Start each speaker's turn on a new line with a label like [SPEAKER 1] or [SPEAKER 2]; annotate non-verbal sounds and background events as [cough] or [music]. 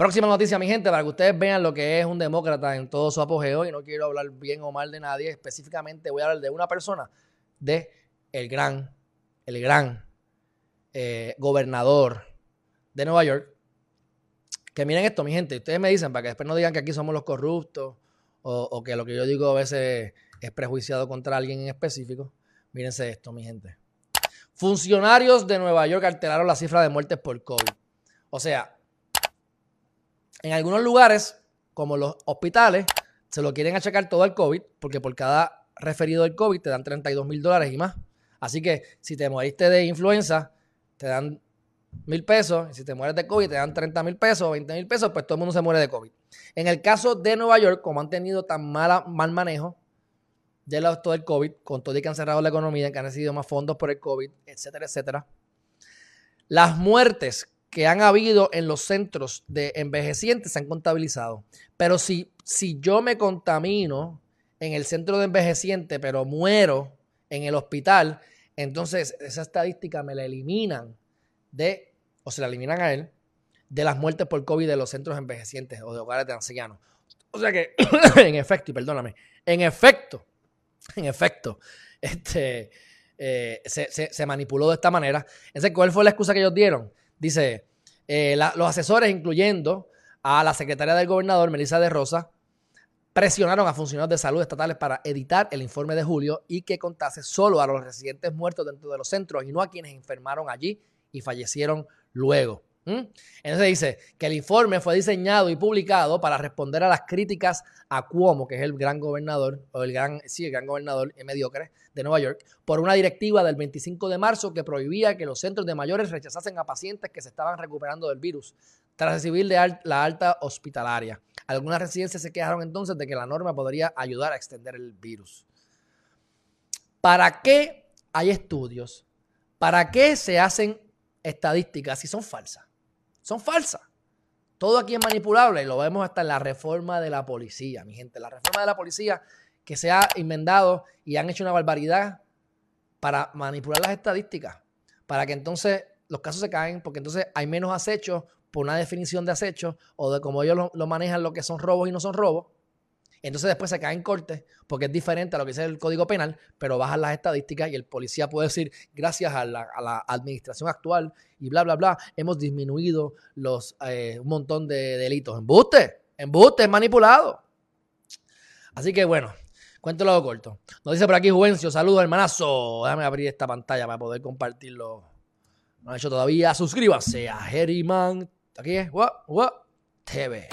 [SPEAKER 1] Próxima noticia, mi gente, para que ustedes vean lo que es un demócrata en todo su apogeo. Y no quiero hablar bien o mal de nadie. Específicamente voy a hablar de una persona, de el gran, el gran eh, gobernador de Nueva York. Que miren esto, mi gente. Ustedes me dicen para que después no digan que aquí somos los corruptos o, o que lo que yo digo a veces es prejuiciado contra alguien en específico. Mírense esto, mi gente. Funcionarios de Nueva York alteraron la cifra de muertes por COVID. O sea, en algunos lugares, como los hospitales, se lo quieren achacar todo al COVID, porque por cada referido del COVID te dan 32 mil dólares y más. Así que si te moriste de influenza, te dan mil pesos. Y si te mueres de COVID, te dan 30 mil pesos o 20 mil pesos, pues todo el mundo se muere de COVID. En el caso de Nueva York, como han tenido tan mala, mal manejo de todo el COVID, con todo y que han cerrado la economía, que han recibido más fondos por el COVID, etcétera, etcétera, las muertes que han habido en los centros de envejecientes se han contabilizado. Pero si, si yo me contamino en el centro de envejeciente, pero muero en el hospital, entonces esa estadística me la eliminan de, o se la eliminan a él, de las muertes por COVID de los centros envejecientes o de hogares de ancianos. O sea que, [coughs] en efecto, y perdóname, en efecto, en efecto, este, eh, se, manipuló de esta manera. Entonces, ¿cuál fue la excusa que ellos dieron? Dice, eh, los asesores, incluyendo a la secretaria del gobernador, Melissa de Rosa, presionaron a funcionarios de salud estatales para editar el informe de julio y que contase solo a los residentes muertos dentro de los centros y no a quienes enfermaron allí y fallecieron luego. Entonces dice que el informe fue diseñado y publicado para responder a las críticas a Cuomo, que es el gran gobernador, o el gran, sí, el gran gobernador mediocre de Nueva York, por una directiva del 25 de marzo que prohibía que los centros de mayores rechazasen a pacientes que se estaban recuperando del virus tras recibir la alta hospitalaria. Algunas residencias se quejaron entonces de que la norma podría ayudar a extender el virus. ¿Para qué hay estudios? ¿Para qué se hacen estadísticas si son falsas? Son falsas. Todo aquí es manipulable y lo vemos hasta en la reforma de la policía, mi gente. La reforma de la policía que se ha inventado y han hecho una barbaridad para manipular las estadísticas, para que entonces los casos se caen, porque entonces hay menos acechos por una definición de acecho o de cómo ellos lo, lo manejan lo que son robos y no son robos. Entonces después se cae en corte porque es diferente a lo que dice el Código Penal, pero bajan las estadísticas y el policía puede decir, gracias a la, administración actual y bla, bla, bla, hemos disminuido los, eh, un montón de delitos. Embuste, embuste, es manipulado. Así que bueno, cuento lo corto. Nos dice por aquí Juvencio, saludos hermanazo. Déjame abrir esta pantalla para poder compartirlo. No han hecho todavía. Suscríbase a Herriman. Aquí es, what, what, TV.